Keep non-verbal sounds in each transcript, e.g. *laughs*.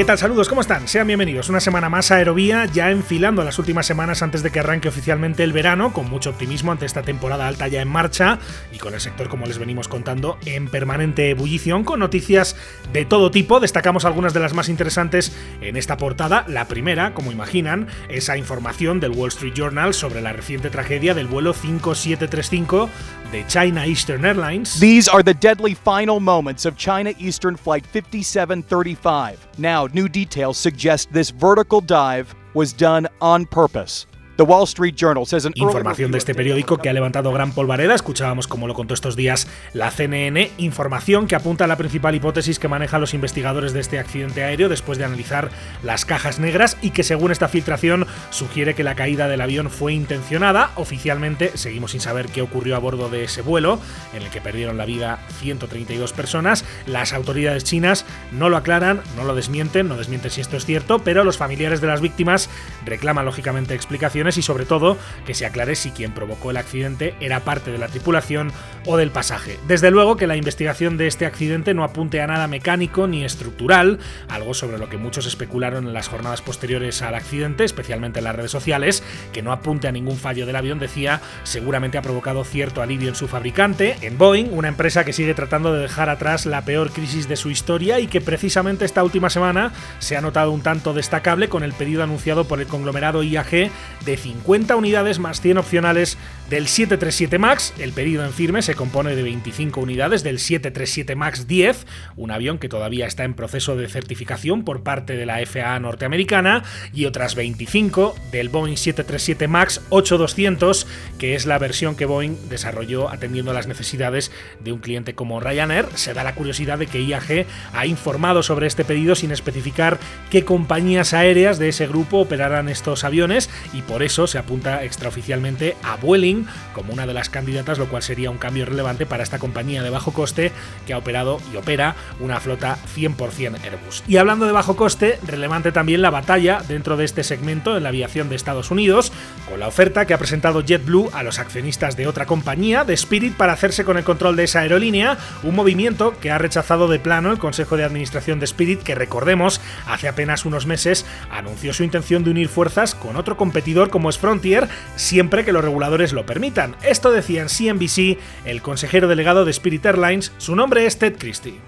¿Qué tal? Saludos, ¿cómo están? Sean bienvenidos. Una semana más a Aerovía, ya enfilando las últimas semanas antes de que arranque oficialmente el verano, con mucho optimismo ante esta temporada alta ya en marcha y con el sector, como les venimos contando, en permanente ebullición, con noticias de todo tipo. Destacamos algunas de las más interesantes en esta portada. La primera, como imaginan, esa información del Wall Street Journal sobre la reciente tragedia del vuelo 5735 de China Eastern Airlines. These are the deadly final moments of China Eastern Flight 5735. Now, new details suggest this vertical dive was done on purpose. The Wall Street Journal says an Información de este periódico que ha levantado gran polvareda. Escuchábamos, como lo contó estos días la CNN, información que apunta a la principal hipótesis que manejan los investigadores de este accidente aéreo después de analizar las cajas negras y que, según esta filtración, sugiere que la caída del avión fue intencionada. Oficialmente, seguimos sin saber qué ocurrió a bordo de ese vuelo, en el que perdieron la vida 132 personas. Las autoridades chinas no lo aclaran, no lo desmienten, no desmienten si esto es cierto, pero los familiares de las víctimas reclaman lógicamente explicaciones y sobre todo que se aclare si quien provocó el accidente era parte de la tripulación o del pasaje. Desde luego que la investigación de este accidente no apunte a nada mecánico ni estructural, algo sobre lo que muchos especularon en las jornadas posteriores al accidente, especialmente en las redes sociales, que no apunte a ningún fallo del avión, decía, seguramente ha provocado cierto alivio en su fabricante, en Boeing, una empresa que sigue tratando de dejar atrás la peor crisis de su historia y que precisamente esta última semana se ha notado un tanto destacable con el pedido anunciado por el conglomerado IAG 50 unidades más 100 opcionales del 737 MAX. El pedido en firme se compone de 25 unidades del 737 MAX 10, un avión que todavía está en proceso de certificación por parte de la FAA norteamericana, y otras 25 del Boeing 737 MAX 8200, que es la versión que Boeing desarrolló atendiendo a las necesidades de un cliente como Ryanair. Se da la curiosidad de que IAG ha informado sobre este pedido sin especificar qué compañías aéreas de ese grupo operarán estos aviones y por eso se apunta extraoficialmente a Vueling como una de las candidatas, lo cual sería un cambio relevante para esta compañía de bajo coste que ha operado y opera una flota 100% Airbus. Y hablando de bajo coste, relevante también la batalla dentro de este segmento en la aviación de Estados Unidos, con la oferta que ha presentado JetBlue a los accionistas de otra compañía, de Spirit, para hacerse con el control de esa aerolínea, un movimiento que ha rechazado de plano el Consejo de Administración de Spirit, que recordemos, hace apenas unos meses anunció su intención de unir fuerzas con otro competidor como es Frontier, siempre que los reguladores lo permitan. Esto decía en CNBC el consejero delegado de Spirit Airlines, su nombre es Ted Christie.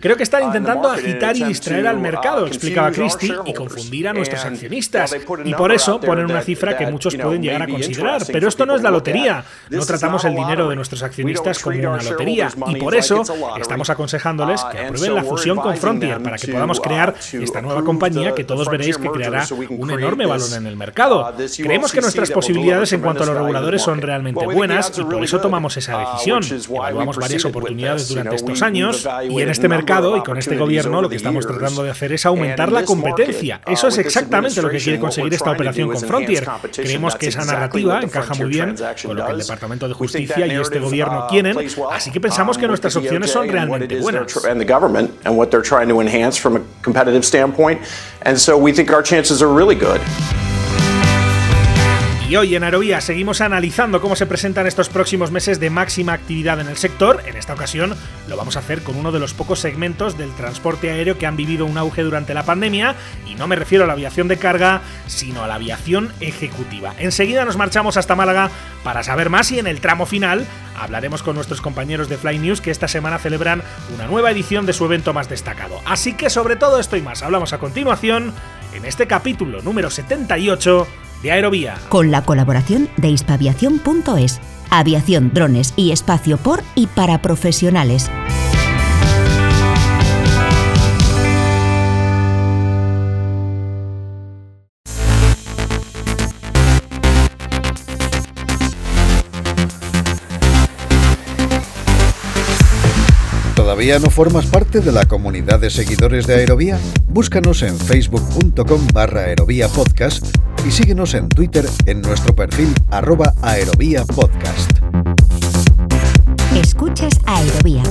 Creo que están intentando agitar y distraer al mercado, explicaba Christie, y confundir a nuestros accionistas. Y por eso ponen una cifra que muchos pueden llegar a considerar. Pero esto no es la lotería. No tratamos el dinero de nuestros accionistas como una lotería. Y por eso estamos aconsejándoles que aprueben la fusión con Frontier para que podamos crear esta nueva compañía que todos veréis que creará un enorme en el mercado. Creemos que nuestras posibilidades en cuanto a los reguladores son realmente buenas y por eso tomamos esa decisión. Evaluamos varias oportunidades durante estos años y en este mercado y con este gobierno lo que estamos tratando de hacer es aumentar la competencia. Eso es exactamente lo que quiere conseguir esta operación con Frontier. Creemos que esa narrativa encaja muy bien con lo que el Departamento de Justicia y este gobierno quieren, así que pensamos que nuestras opciones son realmente buenas. And so we think our chances are really good. Y hoy en Aerovía seguimos analizando cómo se presentan estos próximos meses de máxima actividad en el sector. En esta ocasión lo vamos a hacer con uno de los pocos segmentos del transporte aéreo que han vivido un auge durante la pandemia, y no me refiero a la aviación de carga, sino a la aviación ejecutiva. Enseguida nos marchamos hasta Málaga para saber más y en el tramo final hablaremos con nuestros compañeros de Fly News que esta semana celebran una nueva edición de su evento más destacado. Así que sobre todo esto y más hablamos a continuación en este capítulo número 78 de Aerovía. Con la colaboración de hispaviación.es, aviación, drones y espacio por y para profesionales. ¿Todavía no formas parte de la comunidad de seguidores de Aerovía? Búscanos en facebook.com barra podcast y síguenos en Twitter en nuestro perfil arroba podcast. Escuchas Aerovía.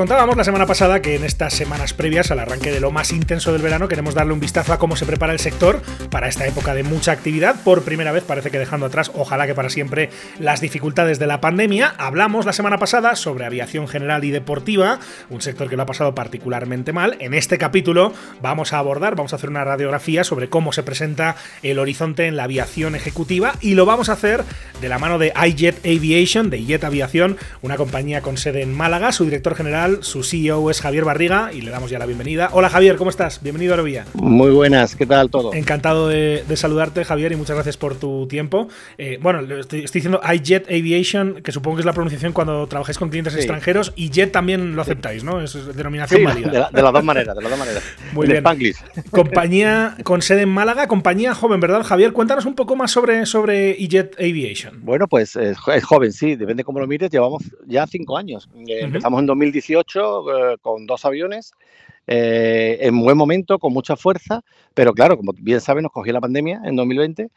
Contábamos la semana pasada que en estas semanas previas al arranque de lo más intenso del verano queremos darle un vistazo a cómo se prepara el sector para esta época de mucha actividad. Por primera vez parece que dejando atrás, ojalá que para siempre, las dificultades de la pandemia. Hablamos la semana pasada sobre aviación general y deportiva, un sector que lo ha pasado particularmente mal. En este capítulo vamos a abordar, vamos a hacer una radiografía sobre cómo se presenta el horizonte en la aviación ejecutiva y lo vamos a hacer de la mano de iJet Aviation, de Jet Aviación, una compañía con sede en Málaga. Su director general, su CEO es Javier Barriga y le damos ya la bienvenida. Hola Javier, ¿cómo estás? Bienvenido a Aerovía. Muy buenas, ¿qué tal todo? Encantado de, saludarte Javier y muchas gracias por tu tiempo. Eh, bueno, estoy, estoy, diciendo iJet Aviation, que supongo que es la pronunciación cuando trabajáis con clientes extranjeros y Jet también lo aceptáis, ¿no? Es denominación válida. De, las dos maneras, de las dos maneras. *laughs* Muy bien. *laughs* Compañía con sede en Málaga, compañía joven, ¿verdad Javier? Cuéntanos un poco más sobre, sobre iJet Aviation. Bueno, pues es joven, sí, depende cómo lo mires, llevamos ya cinco años. Eh, empezamos en 2018 eh, con dos aviones. Eh, en buen momento, con mucha fuerza, pero claro, como bien saben, nos cogió la pandemia en 2020,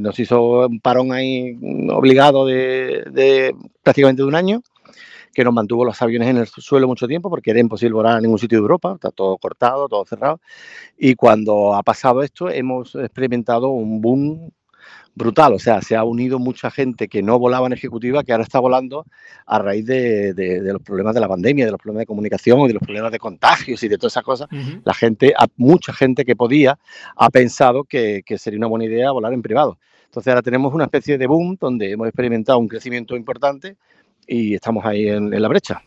nos hizo un parón ahí obligado de, prácticamente de un año, que nos mantuvo los aviones en el suelo mucho tiempo porque era imposible volar a ningún sitio de Europa, está todo cortado, todo cerrado, y cuando ha pasado esto hemos experimentado un boom brutal. O sea, se ha unido mucha gente que no volaba en ejecutiva, que ahora está volando a raíz de, los problemas de la pandemia, de los problemas de comunicación de los problemas de contagios y de todas esas cosas. La gente, mucha gente que podía, ha pensado que, que sería una buena idea volar en privado. Entonces ahora tenemos una especie de boom donde hemos experimentado un crecimiento importante y estamos ahí en, la brecha.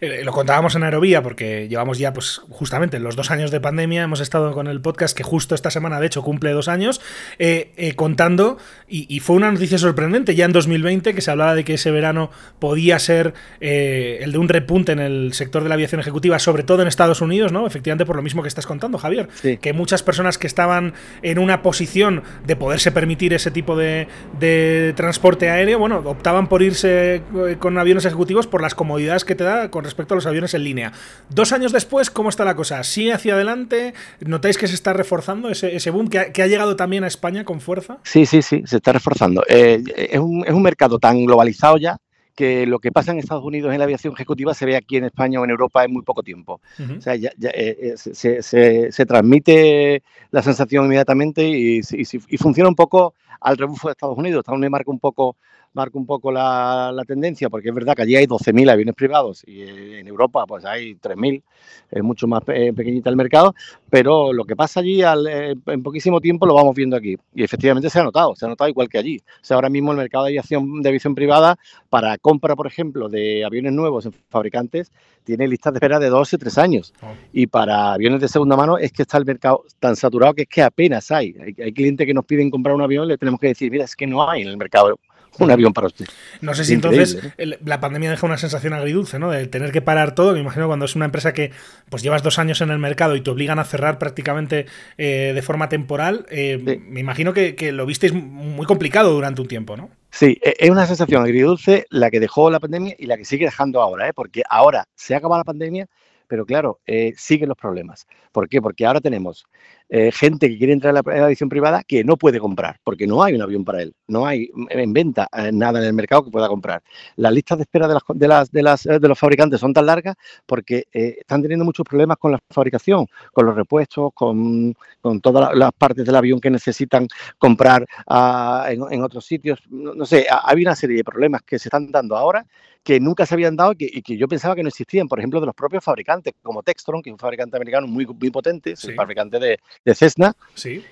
Eh, lo contábamos en Aerovía porque llevamos ya, pues justamente los dos años de pandemia, hemos estado con el podcast que justo esta semana, de hecho, cumple dos años, eh, eh, contando, y, fue una noticia sorprendente, ya en 2020, que se hablaba de que ese verano podía ser el de un repunte en el sector de la aviación ejecutiva, sobre todo en Estados Unidos, ¿no? Efectivamente, por lo mismo que estás contando, Javier, que muchas personas que estaban en una posición de poderse permitir ese tipo de, de transporte aéreo, bueno, optaban por irse con con aviones ejecutivos por las comodidades que te da con respecto a los aviones en línea. Dos años después, ¿cómo está la cosa? ¿Sigue hacia adelante? ¿Notáis que se está reforzando ese, boom que ha, llegado también a España con fuerza? Sí, sí, sí, se está reforzando. Eh, es, un, mercado tan globalizado ya que lo que pasa en Estados Unidos en la aviación ejecutiva se ve aquí en España o en Europa en muy poco tiempo. O sea, ya, eh, eh, se, transmite la sensación inmediatamente y, y, funciona un poco al rebufo de Estados Unidos. Estados Unidos marca un poco marca un poco la, tendencia, porque es verdad que allí hay 12.000 aviones privados y en Europa pues hay 3.000, es mucho más pequeñita el mercado, pero lo que pasa allí eh, en poquísimo tiempo lo vamos viendo aquí. Y efectivamente se ha notado, se ha notado igual que allí. O sea, ahora mismo el mercado de aviación, de aviación privada, para compra, por ejemplo, de aviones nuevos en fabricantes, tiene listas de espera de dos o tres años. Oh. Y para aviones de segunda mano es que está el mercado tan saturado que es que apenas hay. Hay, hay clientes que nos piden comprar un avión y le tenemos que decir, mira, es que no hay en el mercado un avión para usted. No sé si entonces la pandemia deja una sensación agridulce, ¿no? De tener que parar todo. Me imagino cuando es una empresa que pues llevas dos años en el mercado y te obligan a cerrar prácticamente eh, de forma temporal. Eh, me imagino que, que, lo visteis muy complicado durante un tiempo, ¿no? Sí, e, es una sensación agridulce la que dejó la pandemia y la que sigue dejando ahora, ¿eh? porque ahora se ha acabado la pandemia, pero claro, eh, siguen los problemas. ¿Por qué? Porque ahora tenemos eh, gente que quiere entrar a la, edición privada que no puede comprar, porque no hay un avión para él, no hay en venta eh, nada en el mercado que pueda comprar. Las listas de espera de, las, de, las, de, las, de los fabricantes son tan largas porque están teniendo muchos problemas con la fabricación, con los repuestos, con, con todas las partes del avión que necesitan comprar ah, en, otros sitios. No, no sé, hay una serie de problemas que se están dando ahora que nunca se habían dado y que, yo pensaba que no existían, por ejemplo, de los propios fabricantes, como Textron, que es un fabricante americano muy, muy potente, es el fabricante de, de Cessna,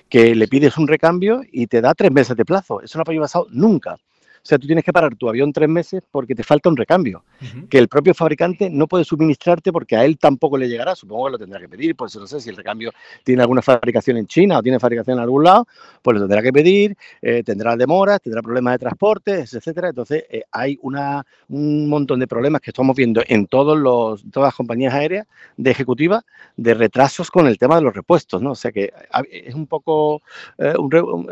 que le pides un recambio y te da tres meses de plazo. Eso no había pasado nunca. O sea, tú tienes que parar tu avión tres meses porque te falta un recambio, que el propio fabricante no puede suministrarte porque a él tampoco le llegará. Supongo que lo tendrá que pedir, pues no sé si el recambio tiene alguna fabricación en China o tiene fabricación en algún lado, pues lo tendrá que pedir, eh, tendrá demoras, tendrá problemas de transporte, etcétera. Entonces, eh, hay una, un montón de problemas que estamos viendo en todos los, todas las compañías aéreas de ejecutiva de retrasos con el tema de los repuestos, ¿no? O sea que es un poco, eh,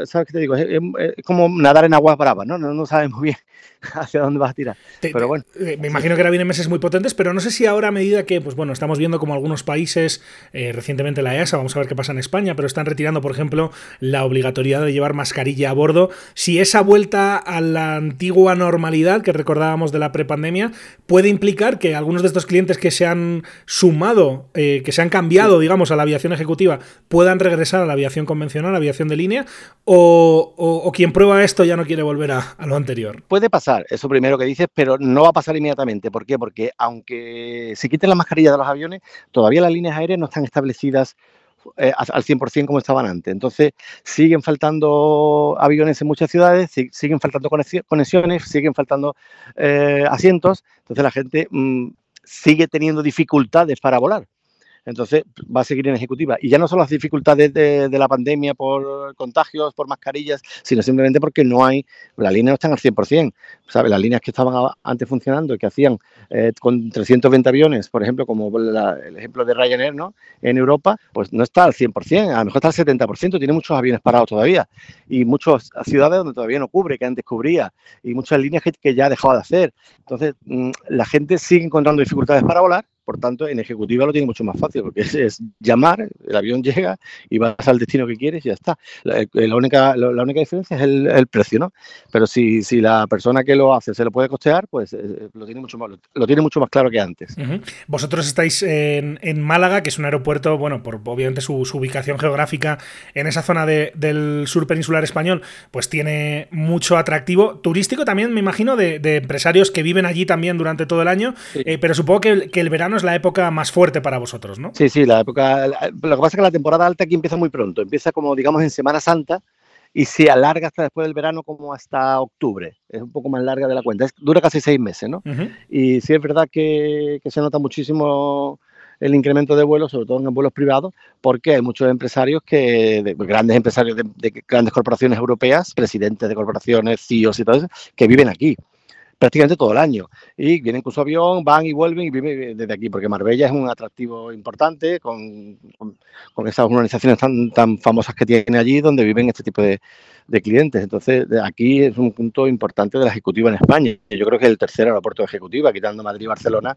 ¿sabes qué te digo? Es, como nadar en aguas bravas, ¿no? No, no sabes muy bien *laughs* hacia dónde vas a tirar. pero bueno. Eh, me imagino que ahora vienen meses muy potentes, pero no sé si ahora a medida que, pues bueno, estamos viendo como algunos países, eh, recientemente la EASA, vamos a ver qué pasa en España, pero están retirando, por ejemplo, la obligatoriedad de llevar mascarilla a bordo. Si esa vuelta a la antigua normalidad que recordábamos de la prepandemia puede implicar que algunos de estos clientes que se han sumado, eh, que se han cambiado, digamos, a la aviación ejecutiva, puedan regresar a la aviación convencional, a la aviación de línea, o, quien prueba esto ya no quiere volver a lo anterior. Puede pasar eso primero que dices, pero no va a pasar inmediatamente. ¿Por qué? Porque aunque se quiten las mascarillas de los aviones, todavía las líneas aéreas no están establecidas eh, al 100% como estaban antes. Entonces, siguen faltando aviones en muchas ciudades, siguen faltando conexiones, siguen faltando eh, asientos. Entonces, la gente mm, sigue teniendo dificultades para volar entonces va a seguir en ejecutiva. Y ya no son las dificultades de, la pandemia por contagios, por mascarillas, sino simplemente porque no hay, las líneas no están al 100%. ¿sabes? Las líneas que estaban antes funcionando y que hacían eh, con 320 aviones, por ejemplo, como el ejemplo de Ryanair ¿no? en Europa, pues no está al 100%, a lo mejor está al 70%, tiene muchos aviones parados todavía y muchas ciudades donde todavía no cubre, que antes cubría, y muchas líneas que, que ya ha dejado de hacer. Entonces, mm, la gente sigue encontrando dificultades para volar por tanto, en ejecutiva lo tiene mucho más fácil, porque es, llamar, el avión llega y vas al destino que quieres y ya está. La, eh, única, la, única diferencia es el, precio, ¿no? Pero si, si la persona que lo hace se lo puede costear, pues eh, lo, tiene mucho más, lo, tiene mucho más claro que antes. Vosotros estáis en, Málaga, que es un aeropuerto, bueno, por obviamente su, ubicación geográfica en esa zona del sur peninsular español, pues tiene mucho atractivo turístico también, me imagino, de, empresarios que viven allí también durante todo el año, eh, pero supongo que, que el verano es la época más fuerte para vosotros, ¿no? Sí, sí, la época. lo que pasa es que la temporada alta aquí empieza muy pronto. Empieza como, digamos, en Semana Santa y se alarga hasta después del verano, como hasta octubre. Es un poco más larga de la cuenta. dura casi seis meses, ¿no? Y sí es verdad que, se nota muchísimo el incremento de vuelos, sobre todo en vuelos privados, porque hay muchos empresarios que, grandes empresarios de, de, grandes corporaciones europeas, presidentes de corporaciones, CEOs y todo eso, que viven aquí prácticamente todo el año. Y vienen con su avión, van y vuelven y viven desde aquí, porque Marbella es un atractivo importante con, con, esas organizaciones tan, tan famosas que tiene allí, donde viven este tipo de, de clientes. Entonces, aquí es un punto importante de la ejecutiva en España. Yo creo que el tercer aeropuerto de ejecutiva, quitando Madrid y Barcelona,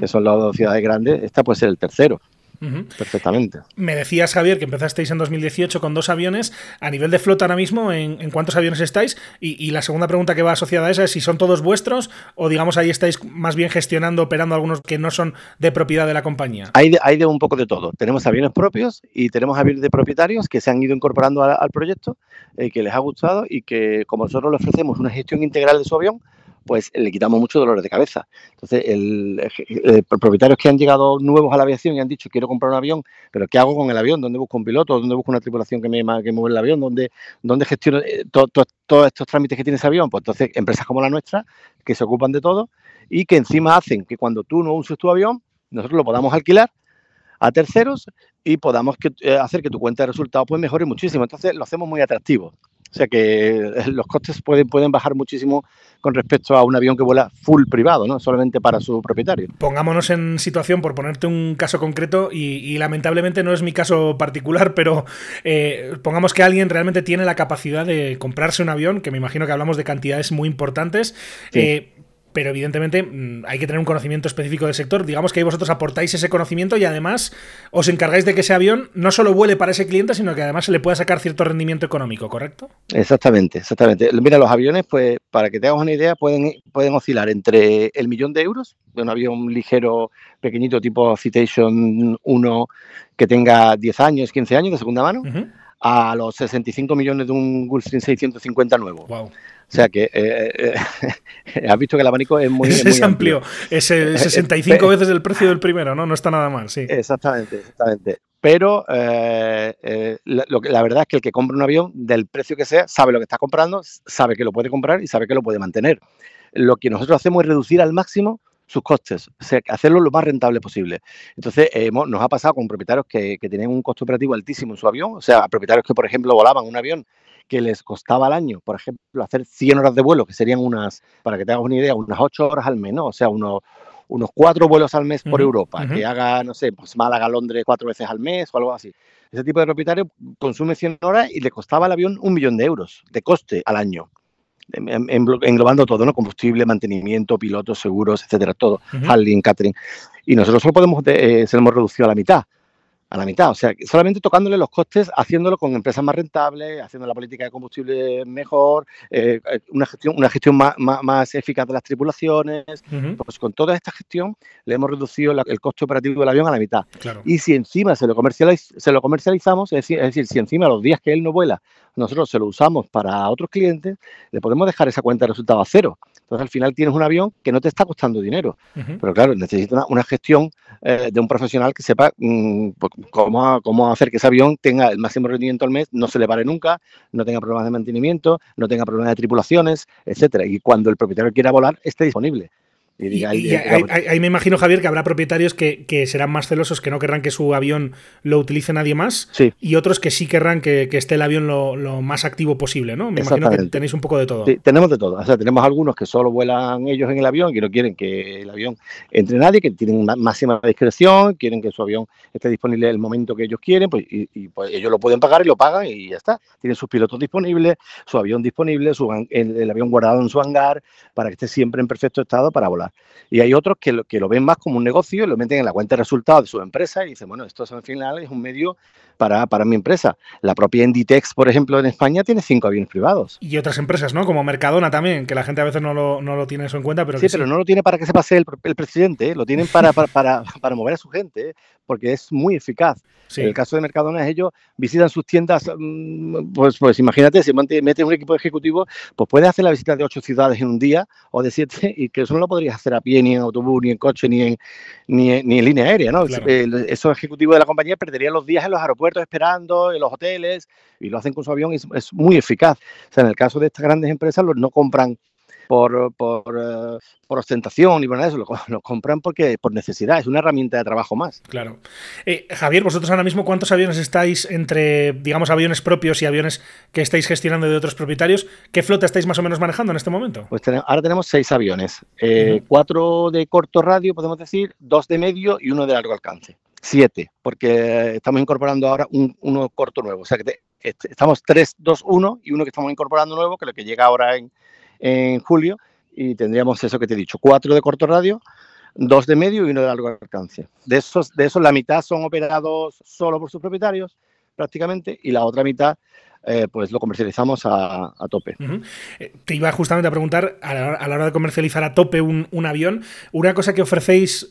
que son las dos ciudades grandes, esta puede ser el tercero. Perfectamente. Me decías, Javier, que empezasteis en 2018 con dos aviones. A nivel de flota ahora mismo, ¿en, cuántos aviones estáis? Y, la segunda pregunta que va asociada a esa es si son todos vuestros o, digamos, ahí estáis más bien gestionando, operando algunos que no son de propiedad de la compañía. Hay de, hay de un poco de todo. Tenemos aviones propios y tenemos aviones de propietarios que se han ido incorporando al, proyecto, eh, que les ha gustado y que, como nosotros le ofrecemos una gestión integral de su avión, pues le quitamos mucho dolores de cabeza. Entonces, el, propietarios que han llegado nuevos a la aviación y han dicho, quiero comprar un avión, pero ¿qué hago con el avión? ¿Dónde busco un piloto? ¿Dónde busco una tripulación que me, que mueve el avión? ¿Dónde, dónde gestiono eh, todos estos trámites que tiene ese avión? Pues entonces, empresas como la nuestra, que se ocupan de todo y que encima hacen que cuando tú no uses tu avión, nosotros lo podamos alquilar a terceros y podamos eh, hacer que tu cuenta de resultados pues mejore muchísimo. Entonces lo hacemos muy atractivo. O sea que eh, los costes pueden, pueden bajar muchísimo con respecto a un avión que vuela full privado, no solamente para su propietario. Pongámonos en situación, por ponerte un caso concreto, y, lamentablemente no es mi caso particular, pero eh, pongamos que alguien realmente tiene la capacidad de comprarse un avión, que me imagino que hablamos de cantidades muy importantes. Eh, pero evidentemente mm, hay que tener un conocimiento específico del sector. Digamos que ahí vosotros aportáis ese conocimiento y además os encargáis de que ese avión no solo vuele para ese cliente, sino que además se le pueda sacar cierto rendimiento económico, ¿correcto? Exactamente, exactamente. Mira, los aviones, pues para que te hagas una idea, pueden, pueden oscilar entre el millón de euros de un avión ligero, pequeñito, tipo Citation 1, que tenga 10 años, 15 años de segunda mano, a los 65 millones de un Gulfstream 650 nuevo. Wow. O sea que eh, eh, *laughs* has visto que el abanico es muy, *laughs* es amplio. Es 65 veces el precio del primero, ¿no? No está nada mal, sí. Exactamente, exactamente. Pero eh, la, verdad es que el que compra un avión, del precio que sea, sabe lo que está comprando, sabe que lo puede comprar y sabe que lo puede mantener. Lo que nosotros hacemos es reducir al máximo sus costes, o sea, hacerlo lo más rentable posible. Entonces, nos ha pasado con propietarios que, que tenían un costo operativo altísimo en su avión, o sea, propietarios que, por ejemplo, volaban un avión que les costaba al año, por ejemplo, hacer 100 horas de vuelo, que serían unas, para que te hagas una idea, unas 8 horas al mes, ¿no? O sea, unos, unos 4 vuelos al mes por Europa, que haga, no sé, pues Málaga, Londres cuatro veces al mes o algo así. Ese tipo de propietario consume 100 horas y le costaba al avión un millón de euros de coste al año. Englobando todo, ¿no? Combustible, mantenimiento, pilotos, seguros, etcétera, todo, handling, catering. Y nosotros solo podemos, eh, se lo hemos reducido a la mitad a la mitad. O sea, solamente tocándole los costes, haciéndolo con empresas más rentables, haciendo la política de combustible mejor, eh, eh, una gestión, una gestión más, más, eficaz de las tripulaciones. Pues con toda esta gestión le hemos reducido el coste operativo del avión a la mitad. Y si encima se lo, se lo comercializamos, es decir, es decir, si encima los días que él no vuela, nosotros se lo usamos para otros clientes, le podemos dejar esa cuenta de resultado a cero. Entonces, al final tienes un avión que no te está costando dinero. Pero claro, necesita una, gestión eh, de un profesional que sepa mm, pues, cómo, cómo hacer que ese avión tenga el máximo rendimiento al mes, no se le pare nunca, no tenga problemas de mantenimiento, no tenga problemas de tripulaciones, etcétera. Y cuando el propietario quiera volar, esté disponible. Y, ahí, me imagino, Javier, que habrá propietarios que, serán más celosos, que no querrán que su avión lo utilice nadie más, y otros que sí querrán que, esté el avión lo, más activo posible, ¿no? Me imagino que tenéis un poco de todo. Sí, tenemos de todo. O sea, tenemos algunos que solo vuelan ellos en el avión, que no quieren que el avión entre nadie, que tienen una máxima discreción, quieren que su avión esté disponible el momento que ellos quieren, pues, y, pues ellos lo pueden pagar y lo pagan y ya está. Tienen sus pilotos disponibles, su avión disponible, su, el avión guardado en su hangar, para que esté siempre en perfecto estado para volar. Y hay otros que lo, que lo ven más como un negocio y lo meten en la cuenta de resultados de su empresa y dicen, bueno, esto al final es un medio para, para mi empresa. La propia Inditex, por ejemplo, en España tiene cinco aviones privados. Y otras empresas, ¿no? Como Mercadona también, que la gente a veces no lo, no lo tiene eso en cuenta, pero sí, pero no lo tiene para que se pase el, el presidente, ¿eh? lo tienen para, para, para, para, mover a su gente, ¿eh? porque es muy eficaz. En el caso de Mercadona, ellos visitan sus tiendas, mm, pues, pues imagínate, si metes un equipo ejecutivo, pues puedes hacer la visita de ocho ciudades en un día o de siete, y que eso no lo podrías hacer a pie, ni en autobús, ni en coche, ni en, ni en, línea aérea, ¿no? Esos ejecutivos de la compañía perderían los días en los aeropuertos esperando, en los hoteles, y lo hacen con su avión y es, es muy eficaz. O sea, en el caso de estas grandes empresas, los no compran por, por, eh, por ostentación y por eso, lo, compran porque por necesidad, es una herramienta de trabajo más. Claro. Eh, Javier, vosotros ahora mismo, ¿cuántos aviones estáis entre, digamos, aviones propios y aviones que estáis gestionando de otros propietarios? ¿Qué flota estáis más o menos manejando en este momento? Pues ahora tenemos seis aviones, eh, cuatro de corto radio, podemos decir, dos de medio y uno de largo alcance. Siete, porque estamos incorporando ahora un, uno corto nuevo. O sea que estamos tres, dos, uno y uno que estamos incorporando nuevo, que lo que llega ahora en, en julio y tendríamos eso que te he dicho, cuatro de corto radio, dos de medio y uno de largo alcance. De esos, de esos la mitad son operados solo por sus propietarios prácticamente y la otra mitad eh, pues lo comercializamos a, tope. Eh, te iba justamente a preguntar, a la, hora de comercializar a tope un, avión, una cosa que ofrecéis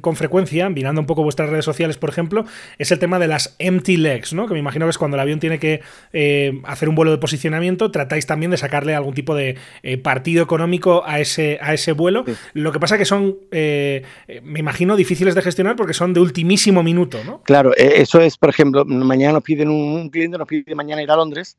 con frecuencia, mirando un poco vuestras redes sociales, por ejemplo, es el tema de las empty legs, ¿no? que me imagino que es cuando el avión tiene que eh, hacer un vuelo de posicionamiento, tratáis también de sacarle algún tipo de partido económico a ese, a ese vuelo. Lo que pasa que son, me imagino, difíciles de gestionar porque son de ultimísimo minuto. ¿no? Claro, eso es, por ejemplo, mañana nos piden un, cliente, nos pide mañana ir a Londres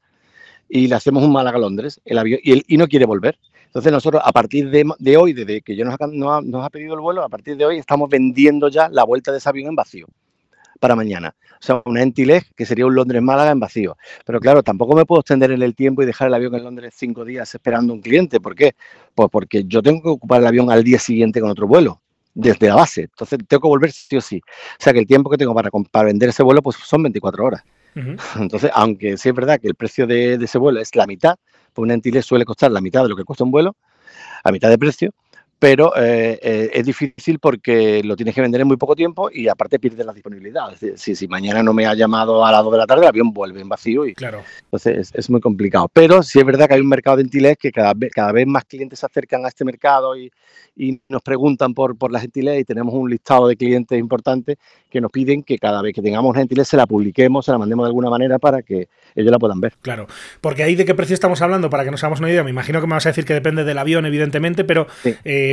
y le hacemos un Málaga-Londres el avión, y, él, y no quiere volver. Entonces nosotros a partir de, hoy, desde que yo nos, ha pedido el vuelo, a partir de hoy estamos vendiendo ya la vuelta de ese avión en vacío para mañana. O sea, una Entileg que sería un Londres-Málaga en vacío. Pero claro, tampoco me puedo extender en el tiempo y dejar el avión en Londres cinco días esperando un cliente. ¿Por qué? Pues porque yo tengo que ocupar el avión al día siguiente con otro vuelo desde la base. Entonces tengo que volver sí o sí. O sea que el tiempo que tengo para, para vender ese vuelo pues son 24 horas. *laughs* Entonces, aunque sí es verdad que el precio de, ese vuelo es la mitad, pues un Antilles suele costar la mitad de lo que cuesta un vuelo, a mitad de precio, pero eh, eh, es difícil porque lo tienes que vender en muy poco tiempo y aparte pierdes la disponibilidad. si, si, mañana no me ha llamado a las 2 de la tarde, el avión vuelve en vacío y claro. entonces es, muy complicado. Pero sí es verdad que hay un mercado de Antilles que cada vez, cada vez más clientes se acercan a este mercado y, y nos preguntan por, por la gentileza y tenemos un listado de clientes importantes que nos piden que cada vez que tengamos gentileza se la publiquemos, se la mandemos de alguna manera para que ellos la puedan ver. Claro, porque ahí de qué precio estamos hablando, para que nos hagamos una idea, me imagino que me vas a decir que depende del avión, evidentemente, pero eh,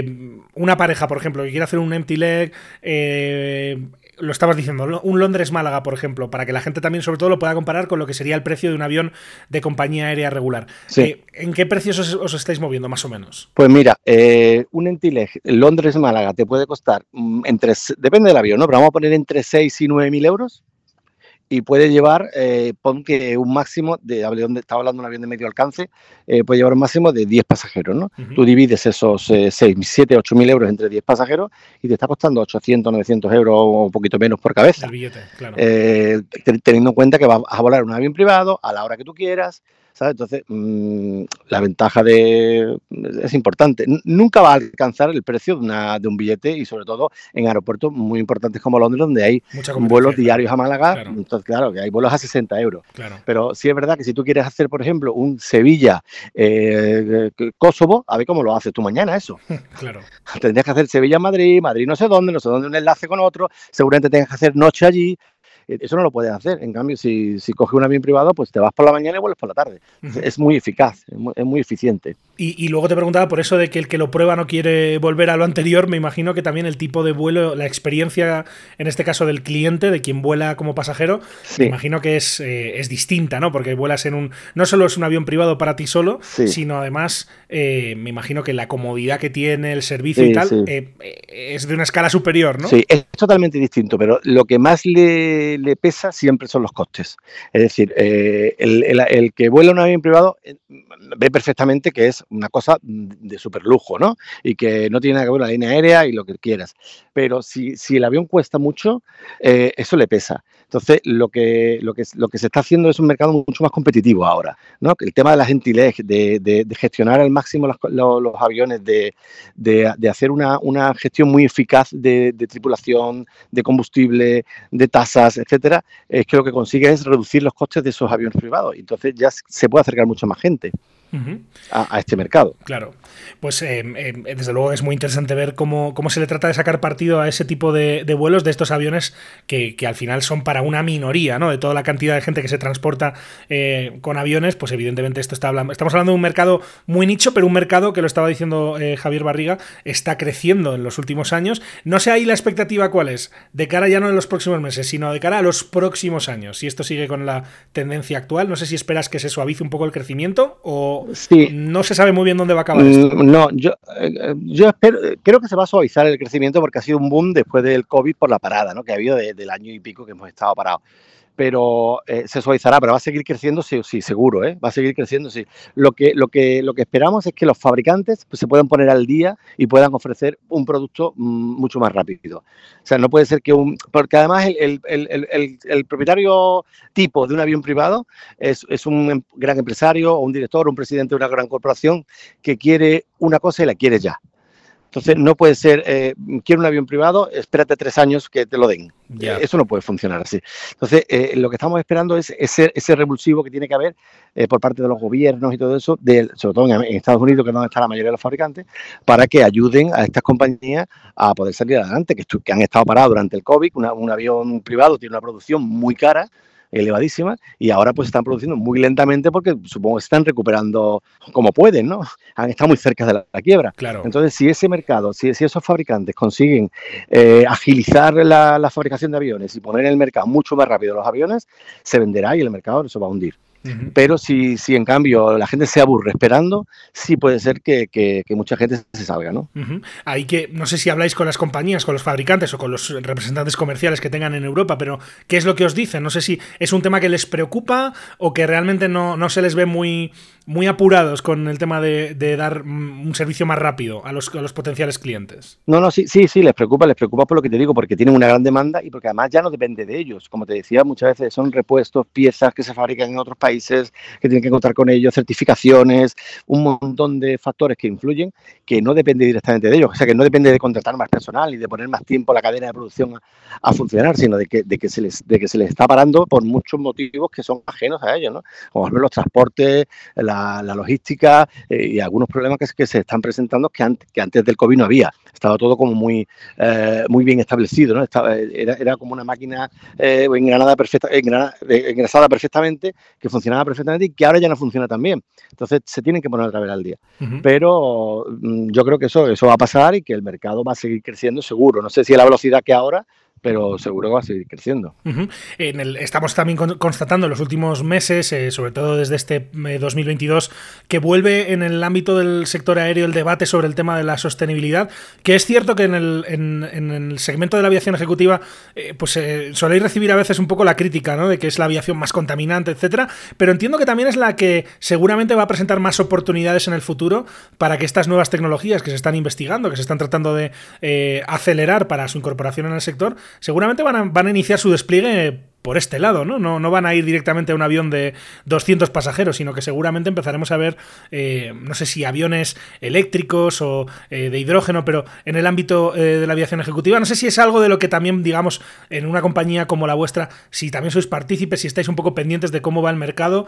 una pareja, por ejemplo, que quiere hacer un empty leg, eh, lo estabas diciendo, un Londres-Málaga, por ejemplo, para que la gente también, sobre todo, lo pueda comparar con lo que sería el precio de un avión de compañía aérea regular. Eh, ¿En qué precios os, estáis moviendo, más o menos? Pues mira, eh, un Entileg Londres-Málaga te puede costar, mm, entre, depende del avión, ¿no? Pero vamos a poner entre 6 y 9 mil euros y puede llevar, eh, pon que un máximo, de, estaba hablando de un avión de medio alcance, eh, puede llevar un máximo de 10 pasajeros, ¿no? Tú divides esos eh, 6, 7, 8 mil euros entre 10 pasajeros y te está costando 800, 900 euros o un poquito menos por cabeza. El billete, claro. Eh, teniendo en cuenta que vas a volar un avión privado a la hora que tú quieras, Entonces, mm, la ventaja de es importante. nunca va a alcanzar el precio de, una, de un billete y sobre todo en aeropuertos muy importantes como Londres, donde hay vuelos diarios a Málaga. Entonces, claro, que hay vuelos a 60 euros. Pero sí es verdad que si tú quieres hacer, por ejemplo, un Sevilla-Kosovo, eh, a ver cómo lo haces tú mañana eso. *laughs* claro. Tendrías que hacer Sevilla-Madrid, Madrid no sé dónde, no sé dónde un enlace con otro, seguramente tengas que hacer noche allí, eso no lo puedes hacer. En cambio, si, si coges un avión privado, pues te vas por la mañana y vuelves por la tarde. Es muy eficaz, es muy, eficiente. Y, luego te preguntaba por eso de que el que lo prueba no quiere volver a lo anterior. Me imagino que también el tipo de vuelo, la experiencia, en este caso del cliente, de quien vuela como pasajero, me imagino que es, eh, es distinta, ¿no? Porque vuelas en un. No solo es un avión privado para ti solo, sino además, eh, me imagino que la comodidad que tiene, el servicio y tal, es de una escala superior, ¿no? Sí, es totalmente distinto, pero lo que más le le pesa siempre son los costes. Es decir, eh, el, que vuela un avión privado eh, ve perfectamente que es una cosa de super lujo, ¿no? Y que no tiene nada que ver la línea aérea y lo que quieras. Pero si, el avión cuesta mucho, eh, eso le pesa. Entonces, lo que, lo, que, lo que se está haciendo es un mercado mucho más competitivo ahora. ¿no? El tema de la gentilez, de, gestionar al máximo los, aviones, de, hacer una, gestión muy eficaz de, tripulación, de combustible, de tasas, etcétera, es que lo que consigue es reducir los costes de esos aviones privados. Entonces ya se puede acercar mucho más gente a, este mercado. Claro, pues eh, eh, desde luego es muy interesante ver cómo, cómo, se le trata de sacar partido a ese tipo de, vuelos de estos aviones que, al final son para una minoría, ¿no? De toda la cantidad de gente que se transporta eh, con aviones, pues evidentemente esto está hablando. Estamos hablando de un mercado muy nicho, pero un mercado que lo estaba diciendo Javier Barriga, está creciendo en los últimos años. No sé ahí la expectativa cuál es, de cara ya no en los próximos meses, sino de cara a los próximos años. Si esto sigue con la tendencia actual, no sé si esperas que se suavice un poco el crecimiento o no se sabe muy bien dónde va a acabar esto. Mm, no, yo, eh, yo espero, creo que se va a suavizar el crecimiento porque ha sido un boom después del COVID por la parada, ¿no? Que ha habido del año y pico que hemos estado parados pero eh, se suavizará, pero va a seguir creciendo, sí, sí, seguro, ¿eh? va a seguir creciendo, sí. Lo que, lo que, lo que esperamos es que los fabricantes pues, se puedan poner al día y puedan ofrecer un producto mm, mucho más rápido. O sea, no puede ser que un... Porque además el, el, el, el propietario tipo de un avión privado es, es un em, gran empresario o un director un presidente de una gran corporación que quiere una cosa y la quiere ya. Entonces, no puede ser, eh, quiero un avión privado, espérate tres años que te lo den. Eso no puede funcionar así. Entonces, eh, lo que estamos esperando es ese, ese revulsivo que tiene que haber eh, por parte de los gobiernos y todo eso, sobre todo en, Estados Unidos, que es donde está la mayoría de los fabricantes, para que ayuden a estas compañías a poder salir adelante, que, que han estado parados durante el COVID. un avión privado tiene una producción muy cara elevadísima y ahora pues están produciendo muy lentamente porque supongo que están recuperando como pueden, ¿no? Han estado muy cerca de la, quiebra. Claro. Entonces, si ese mercado, si, si esos fabricantes consiguen eh, agilizar la, la fabricación de aviones y poner en el mercado mucho más rápido los aviones, se venderá y el mercado se va a hundir. Pero si, si en cambio la gente se aburre esperando, sí puede ser que, mucha gente se salga, ¿no? Hay que, no sé si habláis con las compañías, con los fabricantes o con los representantes comerciales que tengan en Europa, pero ¿qué es lo que os dicen? No sé si es un tema que les preocupa o que realmente no, no se les ve muy, muy apurados con el tema de, dar un servicio más rápido a los, a los, potenciales clientes. No, no, sí, sí, sí, les preocupa, les preocupa por lo que te digo, porque tienen una gran demanda y porque además ya no depende de ellos. Como te decía, muchas veces son repuestos, piezas que se fabrican en otros países, que tienen que contar con ellos, certificaciones, un montón de factores que influyen, que no depende directamente de ellos. O sea, que no depende de contratar más personal y de poner más tiempo la cadena de producción a, funcionar, sino de que, de, que se les, de que se les está parando por muchos motivos que son ajenos a ellos, ¿no? Como los transportes, la la, logística eh, y algunos problemas que, se están presentando que antes, que antes del COVID no había. Estaba todo como muy, eh, muy bien establecido, ¿no? Estaba, era, era, como una máquina eh, engranada perfecta, engrasada perfectamente, que funcionaba perfectamente y que ahora ya no funciona tan bien. Entonces se tienen que poner otra vez al día. Pero mm, yo creo que eso, eso va a pasar y que el mercado va a seguir creciendo seguro. No sé si a la velocidad que ahora, pero seguro que va a seguir creciendo. en el, estamos también constatando en los últimos meses, eh, sobre todo desde este 2022, eh, que vuelve en el ámbito del sector aéreo el debate sobre el tema de la sostenibilidad, que es cierto que en el, en, el segmento de la aviación ejecutiva eh, pues soléis recibir a veces un poco la crítica ¿no? de que es la aviación más contaminante, etcétera, pero entiendo que también es la que seguramente va a presentar más oportunidades en el futuro para que estas nuevas tecnologías que se están investigando, que se están tratando de acelerar para su incorporación en el sector, seguramente van a, van a iniciar su despliegue por este lado, ¿no? ¿no? No van a ir directamente a un avión de 200 pasajeros, sino que seguramente empezaremos a ver, eh, no sé si aviones eléctricos o eh, de hidrógeno, pero en el ámbito eh, de la aviación ejecutiva, no sé si es algo de lo que también, digamos, en una compañía como la vuestra, si también sois partícipes, si estáis un poco pendientes de cómo va el mercado,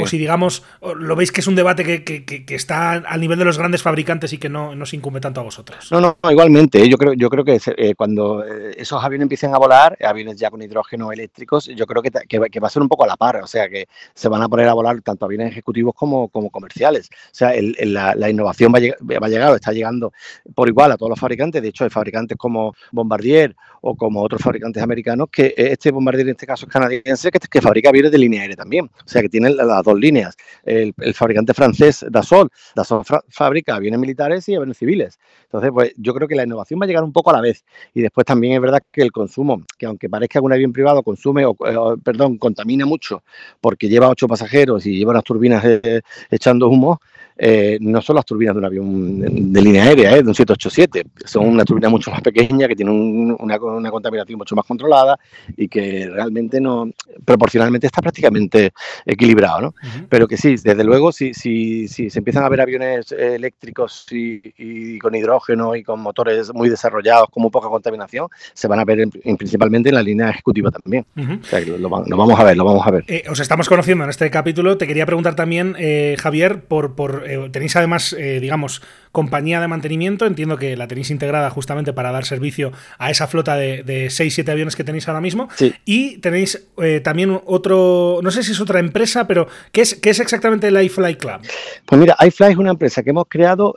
o si, digamos, lo veis que es un debate que, está al nivel de los grandes fabricantes y que no, no se incumbe tanto a vosotros. No, no, igualmente, yo creo, yo creo que cuando esos aviones empiecen a volar, aviones ya con hidrógeno eléctrico, yo creo que, que, va a ser un poco a la par, o sea, que se van a poner a volar tanto aviones ejecutivos como, como comerciales. O sea, la, innovación va a, va llegar o está llegando por igual a todos los fabricantes. De hecho, hay fabricantes como Bombardier o como otros fabricantes americanos, que este Bombardier en este caso es canadiense, que, que fabrica aviones de línea aérea también. O sea, que tiene las dos líneas. El, fabricante francés Dassault, Dassault fabrica aviones militares y aviones civiles. Entonces, pues yo creo que la innovación va a llegar un poco a la vez. Y después también es verdad que el consumo, que aunque parezca que un avión privado consume, o, eh, perdón, contamina mucho porque lleva ocho pasajeros y lleva unas turbinas eh, echando humo, eh, no son las turbinas de un avión de línea aérea, de un 787, son una turbina mucho más pequeña que tiene una, contaminación mucho más controlada y que realmente no, proporcionalmente está prácticamente equilibrado, ¿no? Pero que sí, desde luego, si, si, si se empiezan a ver aviones eléctricos y, con hidrógeno y con motores muy desarrollados, con muy poca contaminación, se van a ver principalmente en la línea ejecutiva también. O sea, lo, vamos a ver, lo vamos a ver. Eh, os estamos conociendo en este capítulo. Te quería preguntar también, eh, Javier, por, por eh, tenéis además, digamos, compañía de mantenimiento. Entiendo que la tenéis integrada justamente para dar servicio a esa flota de, de 6-7 aviones que tenéis ahora mismo. Y tenéis eh, también otro, no sé si es otra empresa, pero ¿qué es, qué es exactamente el iFly Club? Pues mira, iFly es una empresa que hemos creado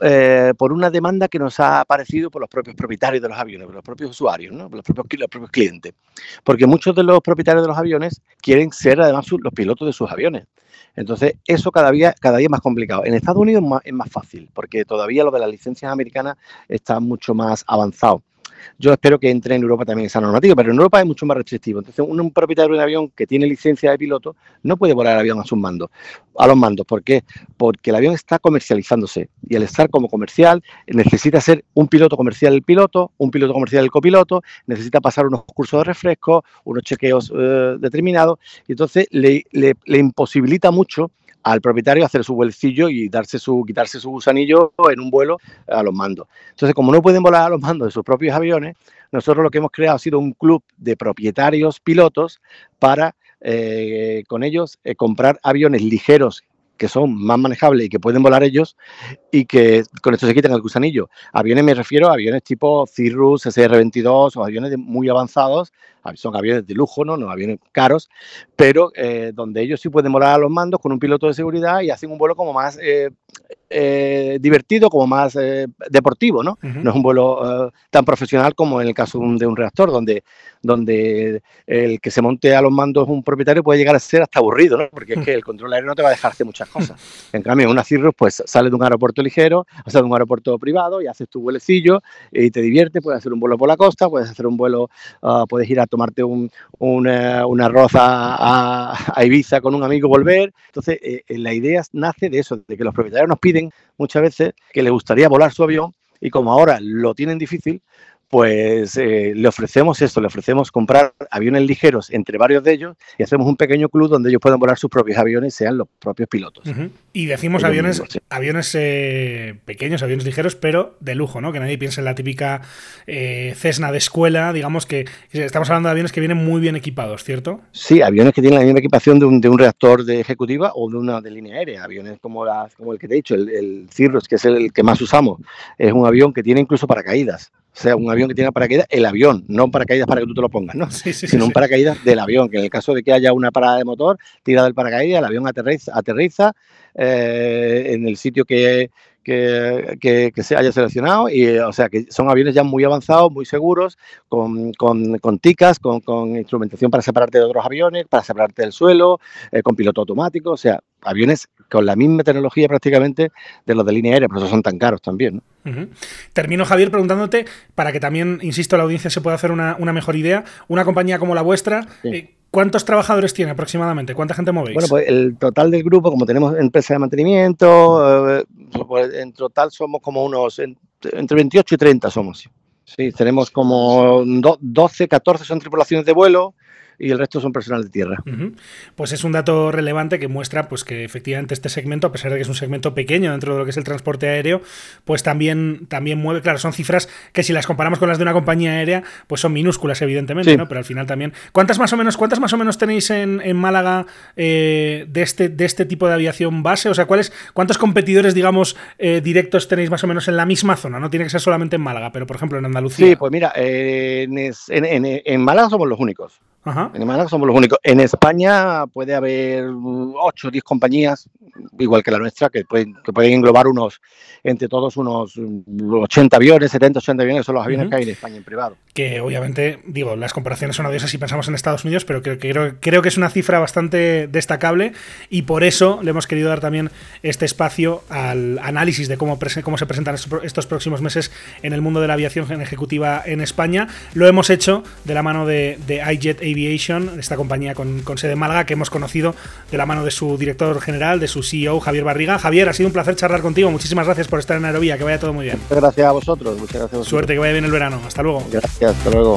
por una demanda que nos ha aparecido por los propios propietarios de los aviones, por los propios usuarios, ¿no? por los propios, los propios clientes. Porque muchos de los propietarios de los aviones quieren ser además los pilotos de sus aviones. Entonces, eso cada día, cada día es más complicado. En Estados Unidos es más fácil, porque todavía lo de las licencias americanas está mucho más avanzado. Yo espero que entre en Europa también esa normativa, pero en Europa es mucho más restrictivo. Entonces, un, propietario de un avión que tiene licencia de piloto no puede volar el avión a sus mandos, a los mandos. ¿Por qué? Porque el avión está comercializándose y al estar como comercial necesita ser un piloto comercial el piloto, un piloto comercial el copiloto, necesita pasar unos cursos de refresco, unos chequeos eh, determinados y entonces le, le imposibilita mucho al propietario hacer su vuelcillo y darse su, quitarse su gusanillo en un vuelo a los mandos. Entonces, como no pueden volar a los mandos de sus propios aviones, nosotros lo que hemos creado ha sido un club de propietarios pilotos para eh, con ellos eh, comprar aviones ligeros que son más manejables y que pueden volar ellos y que con esto se quitan el gusanillo. Aviones me refiero a aviones tipo Cirrus, SR-22 o aviones muy avanzados, son aviones de lujo, no, no aviones caros, pero eh, donde ellos sí pueden volar a los mandos con un piloto de seguridad y hacen un vuelo como más eh, eh, divertido, como más deportivo, ¿no? No es un vuelo tan profesional como en el caso de un reactor, donde, donde el que se monte a los mandos un propietario puede llegar a ser hasta aburrido, ¿no? Porque es que el control aéreo no te va a dejar hacer muchas cosas. *laughs* En cambio, una Cirrus, pues sale de un aeropuerto ligero, o sea, de un aeropuerto privado y haces tu vuelecillo y te diviertes, puedes hacer un vuelo por la costa, puedes hacer un vuelo, ah, puedes ir a tomarte un, una, arroz a, Ibiza con un amigo, volver. Entonces, la idea nace de eso, de que los propietarios nos piden muchas veces que les gustaría volar su avión y como ahora lo tienen difícil, pues eh, le ofrecemos esto, le ofrecemos comprar aviones ligeros entre varios de ellos y hacemos un pequeño club donde ellos puedan volar sus propios aviones, sean los propios pilotos. Y decimos aviones, aviones eh, pequeños, aviones ligeros, pero de lujo, ¿no? Que nadie piense en la típica eh, Cessna de escuela, digamos que estamos hablando de aviones que vienen muy bien equipados, ¿cierto? Sí, aviones que tienen la misma equipación de un, de un reactor de ejecutiva o de una de línea aérea, aviones como, la, como el que te he dicho, el, el Cirrus, que es el que más usamos, es un avión que tiene incluso paracaídas. O sea, un avión que tiene paracaídas, el avión, no un paracaídas para que tú te lo pongas, ¿no? *laughs* Sino un paracaídas del avión, que en el caso de que haya una parada de motor, tira del paracaídas, el avión aterriza, aterriza eh, en el sitio que, que, se haya seleccionado y eh, o sea que son aviones ya muy avanzados, muy seguros, con, con, ticas, con, instrumentación para separarte de otros aviones, para separarte del suelo, eh, con piloto automático, o sea, aviones con la misma tecnología prácticamente de los de línea aérea, por eso son tan caros también. Termino, Javier, preguntándote, para que también, insisto, la audiencia se pueda hacer una, mejor idea, una compañía como la vuestra, eh, ¿cuántos trabajadores tiene aproximadamente? ¿Cuánta gente movéis? Bueno, pues el total del grupo, como tenemos empresa de mantenimiento, eh, pues en total somos como unos, entre 28 y 30 somos. Sí, tenemos como 12, 14 son tripulaciones de vuelo, y el resto son personal de tierra. Pues es un dato relevante que muestra pues, que efectivamente este segmento, a pesar de que es un segmento pequeño dentro de lo que es el transporte aéreo, pues también, también mueve, claro, son cifras que si las comparamos con las de una compañía aérea, pues son minúsculas, evidentemente, ¿no? Pero al final también. ¿Cuántas más o menos, cuántas más o menos tenéis en, Málaga eh, de, este, de este tipo de aviación base? O sea, ¿cuáles, ¿cuántos competidores, digamos, eh, directos tenéis más o menos en la misma zona? No tiene que ser solamente en Málaga, pero por ejemplo en Andalucía. Sí, pues mira, eh, en Málaga somos los únicos. En Málaga somos los únicos. En España puede haber 8 o 10 compañías, igual que la nuestra, que pueden, que pueden englobar unos, entre todos, unos 80 aviones, 70, 80 aviones, son los aviones que hay en España en privado. Que obviamente, digo, las comparaciones son odiosas si pensamos en Estados Unidos, pero creo, creo, creo que es una cifra bastante destacable y por eso le hemos querido dar también este espacio al análisis de cómo, cómo se presentan estos próximos meses en el mundo de la aviación ejecutiva en España. Lo hemos hecho de la mano de, de iJet Aviation, esta compañía con, sede en Málaga, que hemos conocido de la mano de su director general, de su CEO, Javier Barriga. Javier, ha sido un placer charlar contigo. Muchísimas gracias por estar en Aerovía. Que vaya todo muy bien. Muchas gracias a vosotros. Muchas gracias a vosotros. Suerte, que vaya bien el verano. Hasta luego. Gracias, hasta luego.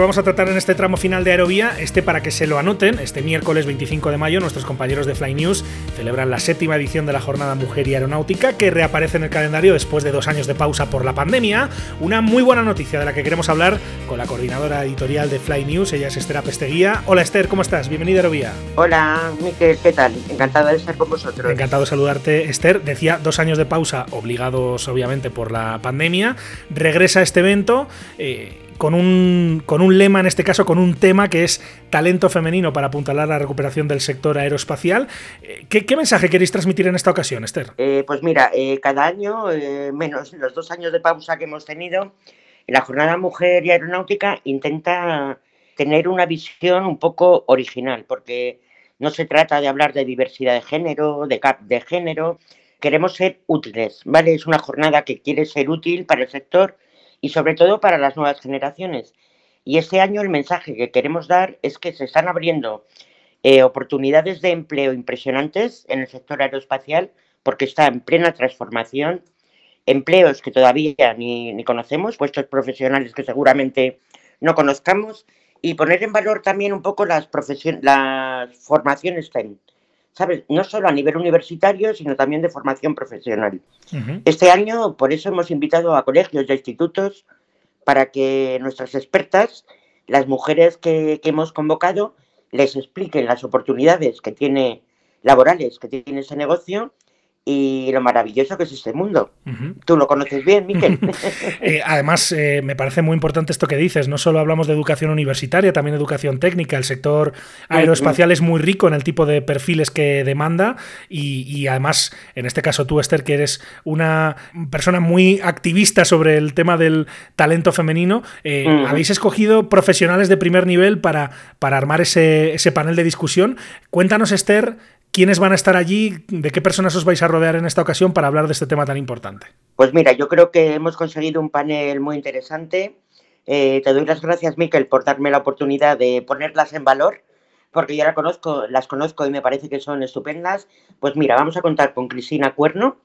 que vamos a tratar en este tramo final de Aerovía, este para que se lo anoten, este miércoles 25 de mayo nuestros compañeros de Fly News celebran la séptima edición de la Jornada Mujer y Aeronáutica que reaparece en el calendario después de dos años de pausa por la pandemia. Una muy buena noticia de la que queremos hablar con la coordinadora editorial de Fly News, ella es Esther Apesteguía. Hola Esther, ¿cómo estás? Bienvenida a Aerovía. Hola Miquel, ¿qué tal? Encantada de estar con vosotros. Encantado de saludarte Esther. Decía dos años de pausa obligados obviamente por la pandemia. Regresa este evento. Eh, con un, con un lema, en este caso con un tema que es talento femenino para apuntalar la recuperación del sector aeroespacial. Eh, ¿Qué, mensaje queréis transmitir en esta ocasión, Esther? Eh, pues mira, eh, cada año, menos los dos años de pausa que hemos tenido, la Jornada Mujer y Aeronáutica intenta tener una visión un poco original, porque no se trata de hablar de diversidad de género, de cap de género, queremos ser útiles, ¿vale? Es una jornada que quiere ser útil para el sector y sobre todo para las nuevas generaciones. Y este año el mensaje que queremos dar es que se están abriendo eh, oportunidades de empleo impresionantes en el sector aeroespacial porque está en plena transformación, empleos que todavía ni, ni conocemos, puestos profesionales que seguramente no conozcamos y poner en valor también un poco las, las formaciones técnicas ¿sabes? No solo a nivel universitario, sino también de formación profesional. Este año, por eso hemos invitado a colegios y a institutos para que nuestras expertas, las mujeres que, que hemos convocado, les expliquen las oportunidades que tiene laborales que tiene ese negocio y lo maravilloso que es este mundo. Tú lo conoces bien, Miquel. *laughs* Eh, además, eh, me parece muy importante esto que dices. No solo hablamos de educación universitaria, también educación técnica. El sector aeroespacial es muy rico en el tipo de perfiles que demanda y, además, en este caso tú, Esther, que eres una persona muy activista sobre el tema del talento femenino, eh, habéis escogido profesionales de primer nivel para, para armar ese, ese panel de discusión. Cuéntanos, Esther, ¿Quiénes van a estar allí? ¿De qué personas os vais a rodear en esta ocasión para hablar de este tema tan importante? Pues mira, yo creo que hemos conseguido un panel muy interesante. Eh, te doy las gracias, Miquel, por darme la oportunidad de ponerlas en valor, porque yo conozco, las conozco y me parece que son estupendas. Pues mira, vamos a contar con Cristina Cuerno,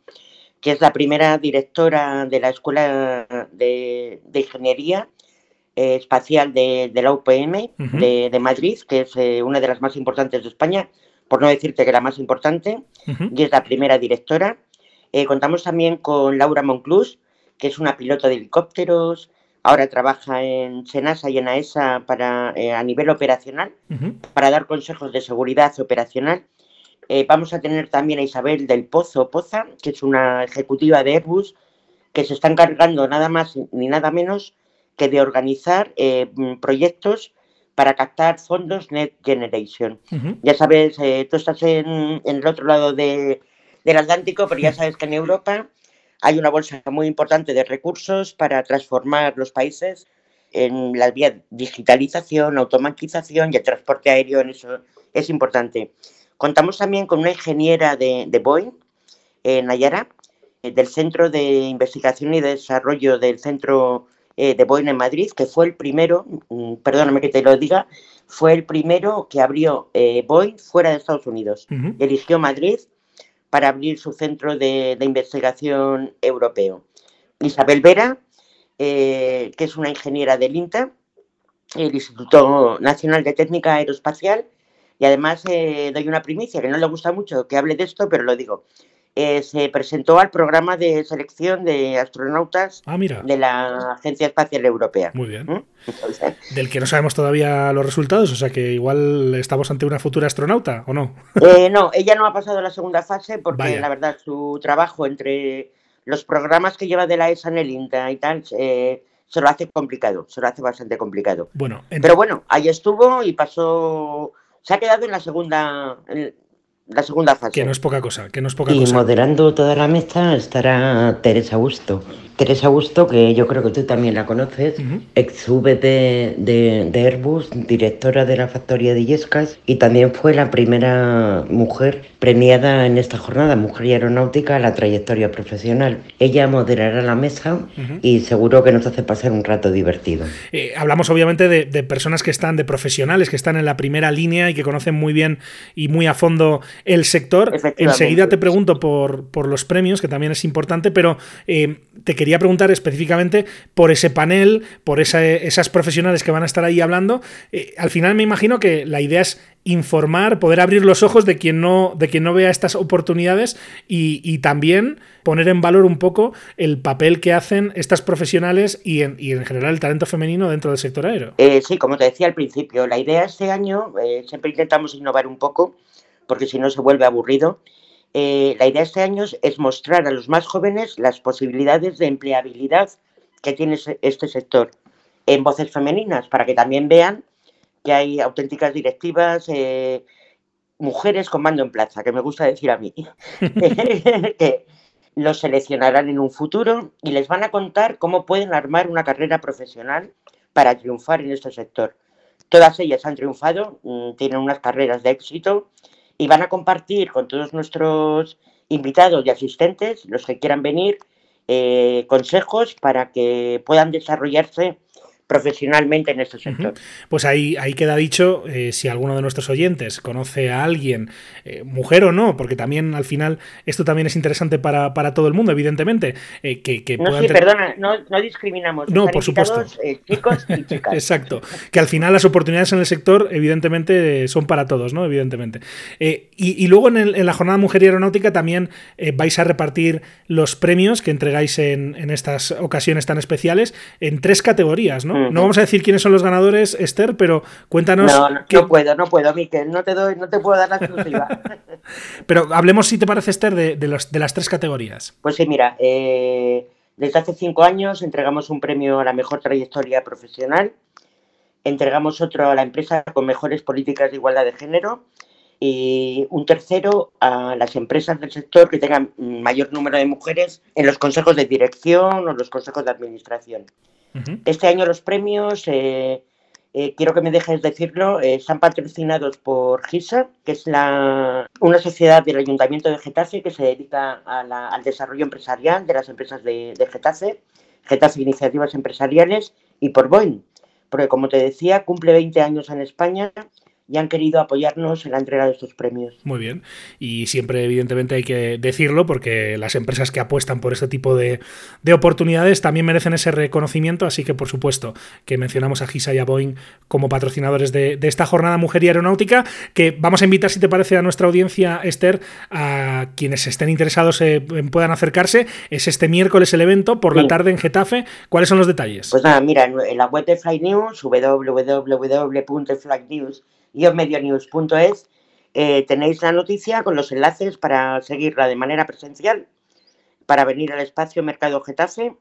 que es la primera directora de la Escuela de, Ingeniería eh, Espacial de, la UPM de, Madrid, que es eh, una de las más importantes de España por no decirte que la más importante, y es la primera directora. Eh, contamos también con Laura Monclús, que es una piloto de helicópteros, ahora trabaja en Senasa y en AESA para, eh, a nivel operacional, para dar consejos de seguridad operacional. Eh, vamos a tener también a Isabel del Pozo Poza, que es una ejecutiva de Airbus, que se está encargando nada más ni nada menos que de organizar eh, proyectos para captar fondos Net Generation. Ya sabes, eh, tú estás en, el otro lado del Atlántico, pero ya sabes que en Europa hay una bolsa muy importante de recursos para transformar los países en la vía digitalización, automatización y el transporte aéreo, en eso es importante. Contamos también con una ingeniera de, Boeing, en Nayara, eh, del Centro de Investigación y Desarrollo del Centro eh, de Boeing en Madrid, que fue el primero, mm, perdóname que te lo diga, fue el primero que abrió eh, Boeing fuera de Estados Unidos. Eligió Madrid para abrir su centro de, investigación europeo. Isabel Vera, que es una ingeniera del INTA, el Instituto Nacional de Técnica Aeroespacial, y además eh, doy una primicia, que no le gusta mucho que hable de esto, pero lo digo. Eh, se presentó al programa de selección de astronautas ah, de la Agencia Espacial Europea. Muy bien. ¿Mm? Del que no sabemos todavía los resultados, o sea que igual estamos ante una futura astronauta, ¿o no? Eh, no, ella no ha pasado la segunda fase porque la verdad su trabajo entre los programas que lleva de la ESA en el INTA y tal se lo hace complicado, se lo hace bastante complicado. Bueno, pero bueno, ahí estuvo y pasó se ha quedado en la segunda, la segunda fase. Que no es poca cosa, que no es poca y moderando toda la mesa estará Teresa Augusto. Teresa Augusto, que yo creo que tú también la conoces, ex VP de, Airbus, directora de la factoría de Illescas y también fue la primera mujer premiada en esta jornada, Mujer y Aeronáutica, la trayectoria profesional. Ella moderará la mesa y seguro que nos hace pasar un rato divertido. Eh, hablamos obviamente de, de, personas que están, de profesionales que están en la primera línea y que conocen muy bien y muy a fondo el sector. Enseguida te pregunto por, por los premios, que también es importante, pero eh, te quería preguntar específicamente por ese panel, por esas profesionales que van a estar ahí hablando. Eh, al final me imagino que la idea es informar, poder abrir los ojos de quien no, de quien no vea estas oportunidades y, también poner en valor un poco el papel que hacen estas profesionales y en, general el talento femenino dentro del sector aéreo. Eh, sí, como te decía al principio, la idea este año, eh, siempre intentamos innovar un poco, porque si no se vuelve aburrido. Eh, la idea este año es mostrar a los más jóvenes las posibilidades de empleabilidad que tiene este sector en voces femeninas, para que también vean que hay auténticas directivas, eh, mujeres con mando en plaza, que me gusta decir a mí, *laughs* *laughs* que los seleccionarán en un futuro y les van a contar cómo pueden armar una carrera profesional para triunfar en este sector. Todas ellas han triunfado, mm, tienen unas carreras de éxito y van a compartir con todos nuestros invitados y asistentes, los que quieran venir, eh, consejos para que puedan desarrollarse profesionalmente en este sector. Pues ahí, ahí queda dicho, eh, si alguno de nuestros oyentes conoce a alguien, eh, mujer o no, porque también al final esto también es interesante para, todo el mundo, evidentemente. Eh, que, no, sí, perdona, no, discriminamos. No, por supuesto. chicos y *laughs* chicas. Exacto. Que al final las oportunidades en el sector, evidentemente, son para todos, ¿no? Evidentemente. Y, luego en, la jornada Mujer y Aeronáutica también vais a repartir los premios que entregáis en, en estas ocasiones tan especiales en tres categorías, ¿no? ¿No? vamos a decir quiénes son los ganadores, Esther, pero cuéntanos. No, no, puedo, no puedo, Miquel, no te doy, no te puedo dar la exclusiva. *laughs* pero hablemos, si te parece, Esther, de, los, de las tres categorías. Pues sí, mira, eh, desde hace cinco años entregamos un premio a la mejor trayectoria profesional, entregamos otro a la empresa con mejores políticas de igualdad de género y un tercero a las empresas del sector que tengan mayor número de mujeres en los consejos de dirección o los consejos de administración. Este año los premios, eh, eh, quiero que me dejes decirlo, eh, están patrocinados por GISA, que es la, una sociedad del Ayuntamiento de Getafe que se dedica al desarrollo empresarial de las empresas de, de Getafe, Getafe Iniciativas Empresariales, y por Boeing, porque como te decía, cumple 20 años en España y han querido apoyarnos en la entrega de estos premios. Muy bien. Y siempre, evidentemente, hay que decirlo porque las empresas que apuestan por este tipo de, oportunidades también merecen ese reconocimiento. Así que, por supuesto, que mencionamos a GISA y a Boeing como patrocinadores de, esta jornada Mujer y Aeronáutica. Que vamos a invitar, si te parece, a nuestra audiencia, Esther, a quienes estén interesados eh, puedan acercarse. Es este miércoles el evento por la tarde en Getafe. ¿Cuáles son los detalles? Pues nada, mira, en la web de Flight News, www.flightnews medionews.es, eh, tenéis la noticia con los enlaces para seguirla de manera presencial, para venir al espacio Mercado Getafe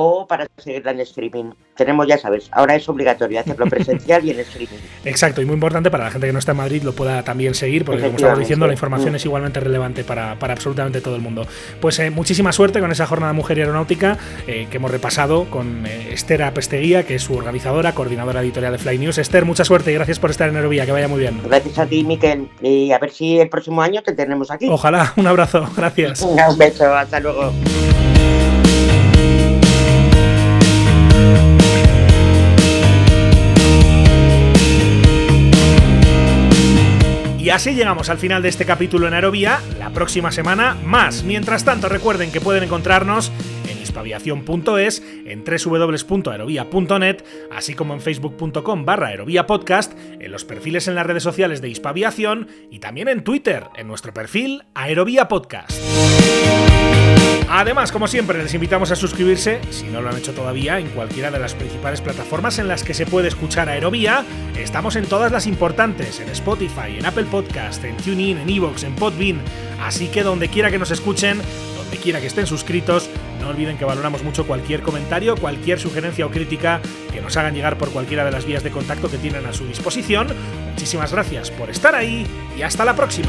o para seguirla en streaming. Tenemos, ya sabes, ahora es obligatorio hacerlo presencial y en streaming. *laughs* Exacto, y muy importante para la gente que no está en Madrid lo pueda también seguir, porque como estamos diciendo, la información mm. es igualmente relevante para, absolutamente todo el mundo. Pues eh, muchísima suerte con esa jornada Mujer y Aeronáutica eh, que hemos repasado con eh, Esther Apesteguía, que es su organizadora, coordinadora editorial de Fly News. Esther, mucha suerte y gracias por estar en Aerovía, que vaya muy bien. Gracias a ti, Miquel, y a ver si el próximo año te tenemos aquí. Ojalá, *laughs* un abrazo, gracias. Un beso, hasta luego. Y así llegamos al final de este capítulo en Aerovía. La próxima semana más. Mientras tanto, recuerden que pueden encontrarnos en hispaviación.es, en www.aerovía.net, así como en facebook.com barra aerovía podcast, en los perfiles en las redes sociales de Hispaviación y también en Twitter, en nuestro perfil Aerovía Podcast. Además, como siempre, les invitamos a suscribirse, si no lo han hecho todavía, en cualquiera de las principales plataformas en las que se puede escuchar Aerovía. Estamos en todas las importantes, en Spotify, en Apple Podcast, en TuneIn, en Evox, en Podbean. Así que donde quiera que nos escuchen, donde quiera que estén suscritos, no olviden que valoramos mucho cualquier comentario, cualquier sugerencia o crítica que nos hagan llegar por cualquiera de las vías de contacto que tienen a su disposición. Muchísimas gracias por estar ahí y hasta la próxima.